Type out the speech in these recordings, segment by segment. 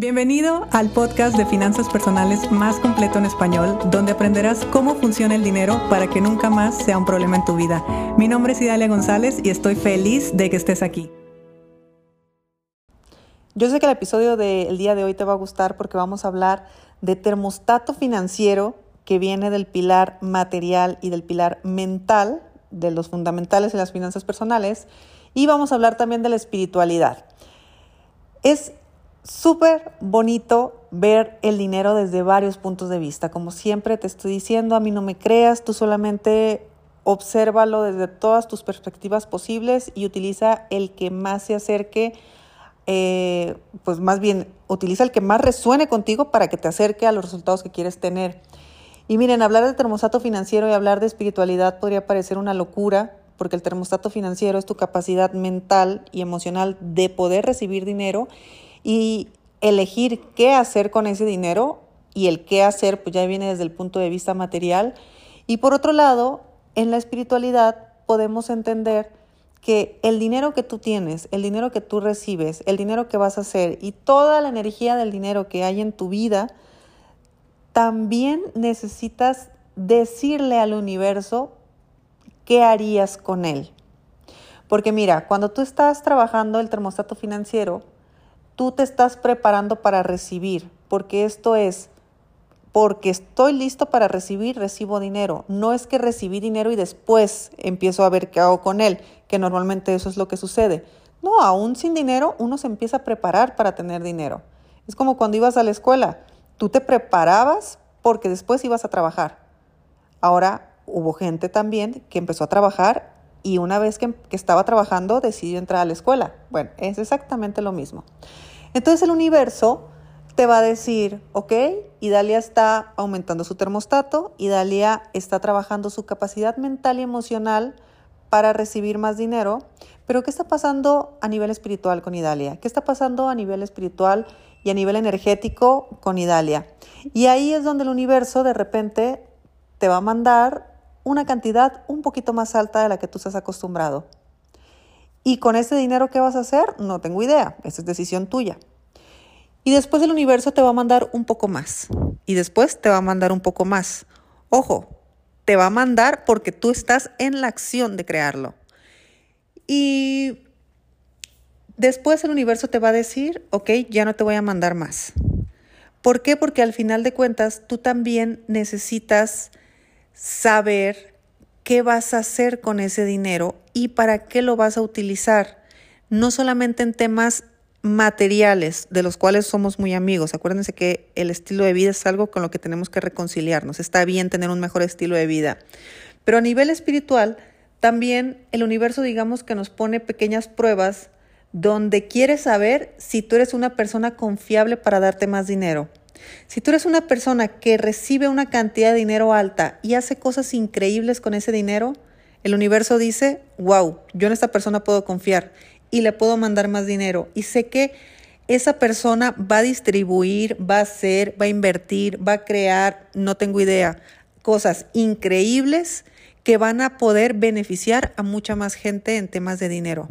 Bienvenido al podcast de finanzas personales más completo en español, donde aprenderás cómo funciona el dinero para que nunca más sea un problema en tu vida. Mi nombre es Idalia González y estoy feliz de que estés aquí. Yo sé que el episodio del día de hoy te va a gustar porque vamos a hablar de termostato financiero que viene del pilar material y del pilar mental, de los fundamentales de las finanzas personales, y vamos a hablar también de la espiritualidad. Es súper bonito ver el dinero desde varios puntos de vista. Como siempre te estoy diciendo, a mí no me creas, tú solamente obsérvalo desde todas tus perspectivas posibles y utiliza el que más se acerque, eh, pues más bien, utiliza el que más resuene contigo para que te acerque a los resultados que quieres tener. Y miren, hablar de termostato financiero y hablar de espiritualidad podría parecer una locura, porque el termostato financiero es tu capacidad mental y emocional de poder recibir dinero y elegir qué hacer con ese dinero y el qué hacer pues ya viene desde el punto de vista material. Y por otro lado, en la espiritualidad podemos entender que el dinero que tú tienes, el dinero que tú recibes, el dinero que vas a hacer y toda la energía del dinero que hay en tu vida, también necesitas decirle al universo qué harías con él. Porque mira, cuando tú estás trabajando el termostato financiero, tú te estás preparando para recibir, porque esto es, porque estoy listo para recibir, recibo dinero. No es que recibí dinero y después empiezo a ver qué hago con él, que normalmente eso es lo que sucede. No, aún sin dinero uno se empieza a preparar para tener dinero. Es como cuando ibas a la escuela, tú te preparabas porque después ibas a trabajar. Ahora hubo gente también que empezó a trabajar y una vez que, que estaba trabajando decidió entrar a la escuela. Bueno, es exactamente lo mismo. Entonces el universo te va a decir, ok, Idalia está aumentando su termostato, Idalia está trabajando su capacidad mental y emocional para recibir más dinero, pero ¿qué está pasando a nivel espiritual con Idalia? ¿Qué está pasando a nivel espiritual y a nivel energético con Idalia? Y ahí es donde el universo de repente te va a mandar una cantidad un poquito más alta de la que tú estás acostumbrado. Y con ese dinero, ¿qué vas a hacer? No tengo idea, esa es decisión tuya. Y después el universo te va a mandar un poco más. Y después te va a mandar un poco más. Ojo, te va a mandar porque tú estás en la acción de crearlo. Y después el universo te va a decir, ok, ya no te voy a mandar más. ¿Por qué? Porque al final de cuentas tú también necesitas saber qué vas a hacer con ese dinero y para qué lo vas a utilizar. No solamente en temas materiales, de los cuales somos muy amigos. Acuérdense que el estilo de vida es algo con lo que tenemos que reconciliarnos. Está bien tener un mejor estilo de vida. Pero a nivel espiritual, también el universo, digamos que nos pone pequeñas pruebas donde quiere saber si tú eres una persona confiable para darte más dinero. Si tú eres una persona que recibe una cantidad de dinero alta y hace cosas increíbles con ese dinero, el universo dice, wow, yo en esta persona puedo confiar y le puedo mandar más dinero. Y sé que esa persona va a distribuir, va a hacer, va a invertir, va a crear, no tengo idea, cosas increíbles que van a poder beneficiar a mucha más gente en temas de dinero.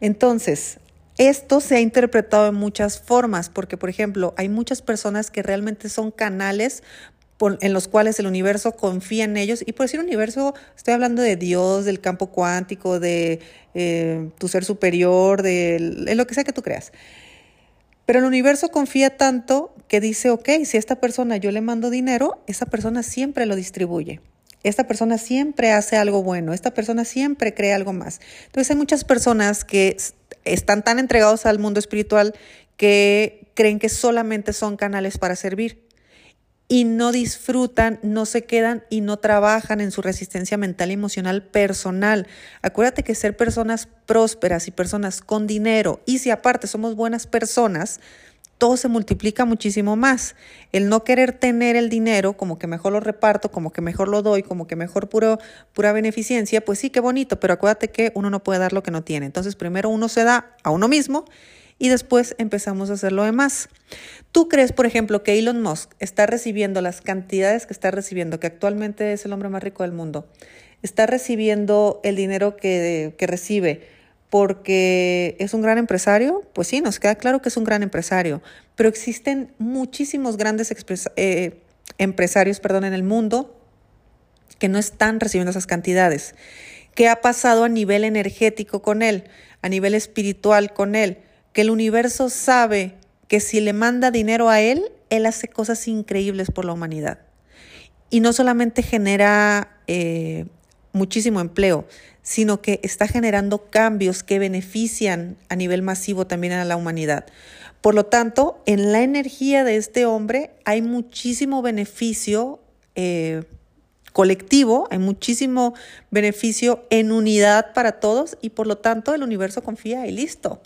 Entonces, esto se ha interpretado de muchas formas, porque por ejemplo, hay muchas personas que realmente son canales en los cuales el universo confía en ellos. Y por decir universo, estoy hablando de Dios, del campo cuántico, de eh, tu ser superior, de, lo que sea que tú creas. Pero el universo confía tanto que dice, ok, si a esta persona yo le mando dinero, esa persona siempre lo distribuye. Esta persona siempre hace algo bueno, esta persona siempre crea algo más. Entonces hay muchas personas que están tan entregados al mundo espiritual que creen que solamente son canales para servir y no disfrutan, no se quedan y no trabajan en su resistencia mental y emocional personal. Acuérdate que ser personas prósperas y personas con dinero y si aparte somos buenas personas, todo se multiplica muchísimo más. El no querer tener el dinero, como que mejor lo reparto, como que mejor lo doy, como que mejor puro, pura beneficencia, pues sí, qué bonito, pero acuérdate que uno no puede dar lo que no tiene. Entonces, primero uno se da a uno mismo y después empezamos a hacer lo demás. ¿Tú crees, por ejemplo, que Elon Musk está recibiendo las cantidades que está recibiendo, que actualmente es el hombre más rico del mundo, está recibiendo el dinero que, que recibe? Porque es un gran empresario, pues sí, nos queda claro que es un gran empresario, pero existen muchísimos grandes eh, empresarios perdón, en el mundo que no están recibiendo esas cantidades. ¿Qué ha pasado a nivel energético con él, a nivel espiritual con él? Que el universo sabe que si le manda dinero a él, él hace cosas increíbles por la humanidad. Y no solamente genera eh, muchísimo empleo, sino que está generando cambios que benefician a nivel masivo también a la humanidad. Por lo tanto, en la energía de este hombre hay muchísimo beneficio eh, colectivo, hay muchísimo beneficio en unidad para todos y por lo tanto el universo confía y listo.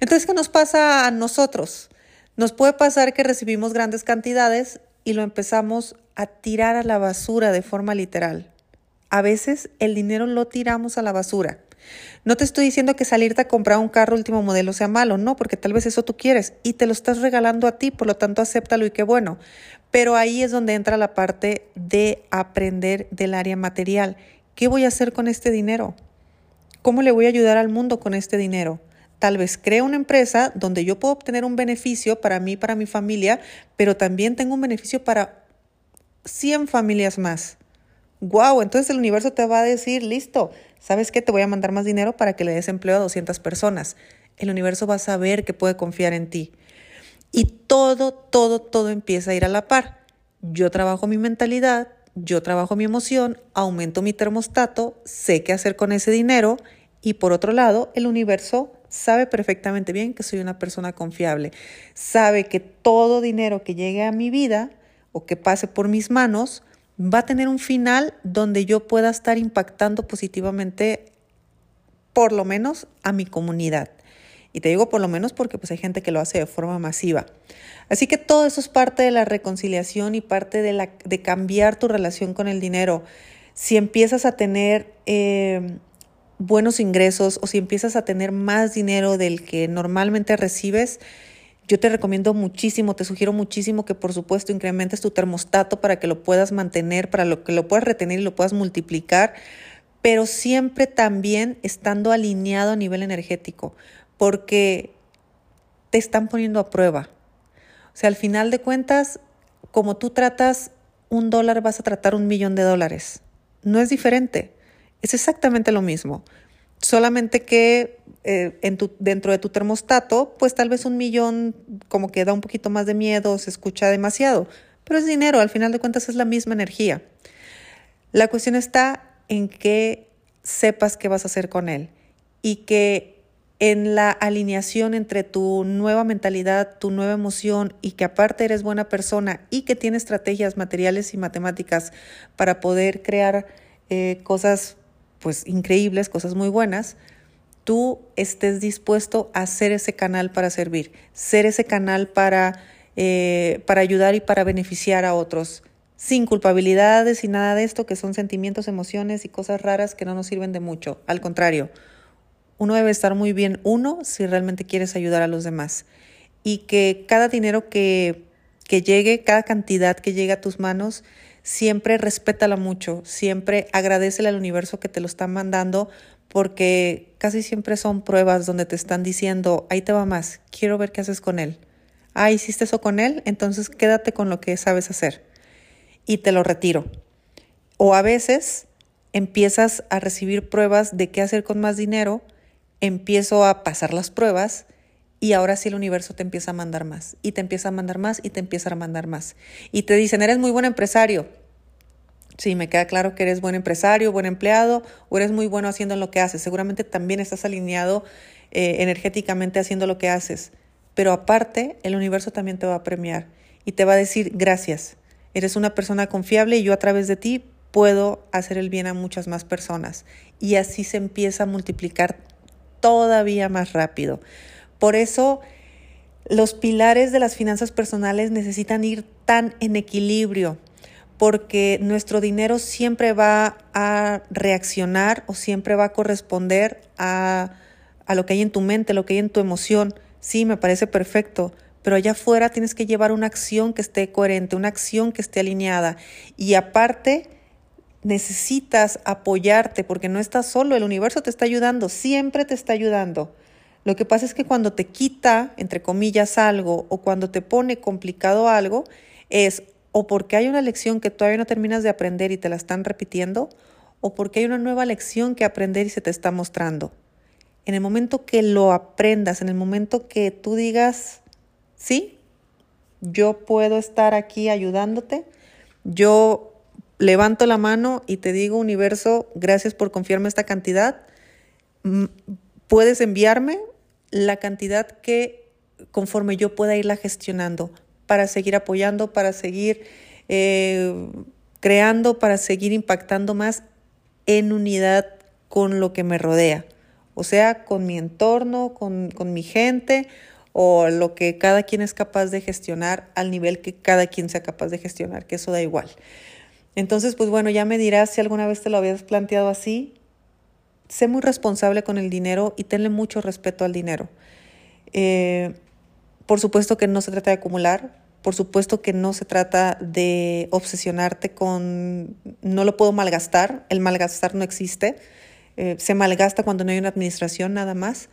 Entonces, ¿qué nos pasa a nosotros? Nos puede pasar que recibimos grandes cantidades y lo empezamos a tirar a la basura de forma literal. A veces el dinero lo tiramos a la basura. No te estoy diciendo que salirte a comprar un carro último modelo sea malo, no, porque tal vez eso tú quieres y te lo estás regalando a ti, por lo tanto acéptalo y qué bueno. Pero ahí es donde entra la parte de aprender del área material. ¿Qué voy a hacer con este dinero? ¿Cómo le voy a ayudar al mundo con este dinero? Tal vez creo una empresa donde yo puedo obtener un beneficio para mí, para mi familia, pero también tengo un beneficio para 100 familias más. Wow, entonces el universo te va a decir, listo, ¿sabes qué? Te voy a mandar más dinero para que le des empleo a 200 personas. El universo va a saber que puede confiar en ti. Y todo, todo, todo empieza a ir a la par. Yo trabajo mi mentalidad, yo trabajo mi emoción, aumento mi termostato, sé qué hacer con ese dinero y por otro lado, el universo sabe perfectamente bien que soy una persona confiable. Sabe que todo dinero que llegue a mi vida o que pase por mis manos va a tener un final donde yo pueda estar impactando positivamente por lo menos a mi comunidad. Y te digo por lo menos porque pues hay gente que lo hace de forma masiva. Así que todo eso es parte de la reconciliación y parte de, la, de cambiar tu relación con el dinero. Si empiezas a tener eh, buenos ingresos o si empiezas a tener más dinero del que normalmente recibes, yo te recomiendo muchísimo, te sugiero muchísimo que por supuesto incrementes tu termostato para que lo puedas mantener, para lo que lo puedas retener y lo puedas multiplicar, pero siempre también estando alineado a nivel energético, porque te están poniendo a prueba. O sea, al final de cuentas, como tú tratas un dólar, vas a tratar un millón de dólares. No es diferente, es exactamente lo mismo. Solamente que eh, en tu, dentro de tu termostato, pues tal vez un millón como que da un poquito más de miedo, se escucha demasiado, pero es dinero, al final de cuentas es la misma energía. La cuestión está en que sepas qué vas a hacer con él y que en la alineación entre tu nueva mentalidad, tu nueva emoción y que aparte eres buena persona y que tienes estrategias materiales y matemáticas para poder crear eh, cosas pues increíbles, cosas muy buenas, tú estés dispuesto a ser ese canal para servir, ser ese canal para, eh, para ayudar y para beneficiar a otros, sin culpabilidades y nada de esto, que son sentimientos, emociones y cosas raras que no nos sirven de mucho. Al contrario, uno debe estar muy bien uno si realmente quieres ayudar a los demás. Y que cada dinero que, que llegue, cada cantidad que llegue a tus manos, siempre respétala mucho, siempre agradecele al universo que te lo está mandando, porque casi siempre son pruebas donde te están diciendo, ahí te va más, quiero ver qué haces con él. Ah, hiciste eso con él, entonces quédate con lo que sabes hacer y te lo retiro. O a veces empiezas a recibir pruebas de qué hacer con más dinero, empiezo a pasar las pruebas y ahora sí el universo te empieza a mandar más, y te empieza a mandar más, y te empieza a mandar más. Y te dicen, eres muy buen empresario. Sí, me queda claro que eres buen empresario, buen empleado, o eres muy bueno haciendo lo que haces. Seguramente también estás alineado eh, energéticamente haciendo lo que haces. Pero aparte, el universo también te va a premiar y te va a decir, gracias, eres una persona confiable y yo a través de ti puedo hacer el bien a muchas más personas. Y así se empieza a multiplicar todavía más rápido. Por eso los pilares de las finanzas personales necesitan ir tan en equilibrio, porque nuestro dinero siempre va a reaccionar o siempre va a corresponder a, a lo que hay en tu mente, lo que hay en tu emoción. Sí, me parece perfecto, pero allá afuera tienes que llevar una acción que esté coherente, una acción que esté alineada. Y aparte, necesitas apoyarte porque no estás solo, el universo te está ayudando, siempre te está ayudando. Lo que pasa es que cuando te quita, entre comillas, algo o cuando te pone complicado algo, es o porque hay una lección que todavía no terminas de aprender y te la están repitiendo, o porque hay una nueva lección que aprender y se te está mostrando. En el momento que lo aprendas, en el momento que tú digas, sí, yo puedo estar aquí ayudándote, yo levanto la mano y te digo, universo, gracias por confiarme esta cantidad, puedes enviarme la cantidad que conforme yo pueda irla gestionando para seguir apoyando, para seguir eh, creando, para seguir impactando más en unidad con lo que me rodea, o sea, con mi entorno, con, con mi gente o lo que cada quien es capaz de gestionar al nivel que cada quien sea capaz de gestionar, que eso da igual. Entonces, pues bueno, ya me dirás si alguna vez te lo habías planteado así. Sé muy responsable con el dinero y tenle mucho respeto al dinero. Eh, por supuesto que no se trata de acumular, por supuesto que no se trata de obsesionarte con no lo puedo malgastar, el malgastar no existe, eh, se malgasta cuando no hay una administración nada más,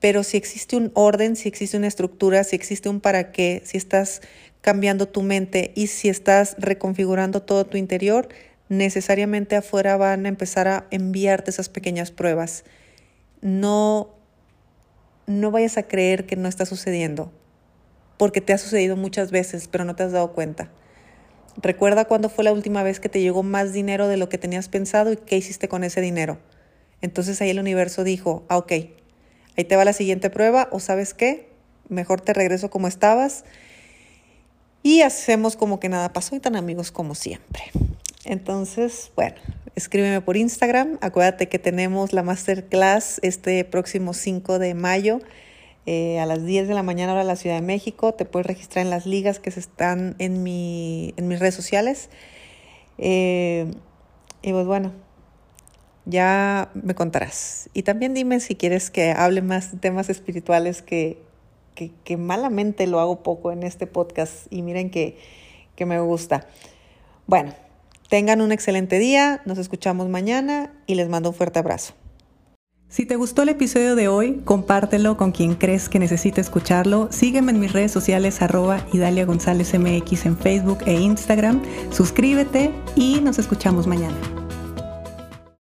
pero si existe un orden, si existe una estructura, si existe un para qué, si estás cambiando tu mente y si estás reconfigurando todo tu interior, necesariamente afuera van a empezar a enviarte esas pequeñas pruebas. No, no vayas a creer que no está sucediendo porque te ha sucedido muchas veces, pero no te has dado cuenta. Recuerda cuándo fue la última vez que te llegó más dinero de lo que tenías pensado y qué hiciste con ese dinero. Entonces ahí el universo dijo, ah, ok, ahí te va la siguiente prueba o sabes qué, mejor te regreso como estabas y hacemos como que nada pasó y tan amigos como siempre. Entonces, bueno, escríbeme por Instagram. Acuérdate que tenemos la masterclass este próximo 5 de mayo eh, a las 10 de la mañana hora de la Ciudad de México. Te puedes registrar en las ligas que se están en, mi, en mis redes sociales. Eh, y pues bueno, ya me contarás. Y también dime si quieres que hable más de temas espirituales que, que, que malamente lo hago poco en este podcast y miren que, que me gusta. Bueno, tengan un excelente día, nos escuchamos mañana y les mando un fuerte abrazo. Si te gustó el episodio de hoy, compártelo con quien crees que necesite escucharlo. Sígueme en mis redes sociales arroba Idalia González MX en Facebook e Instagram. Suscríbete y nos escuchamos mañana.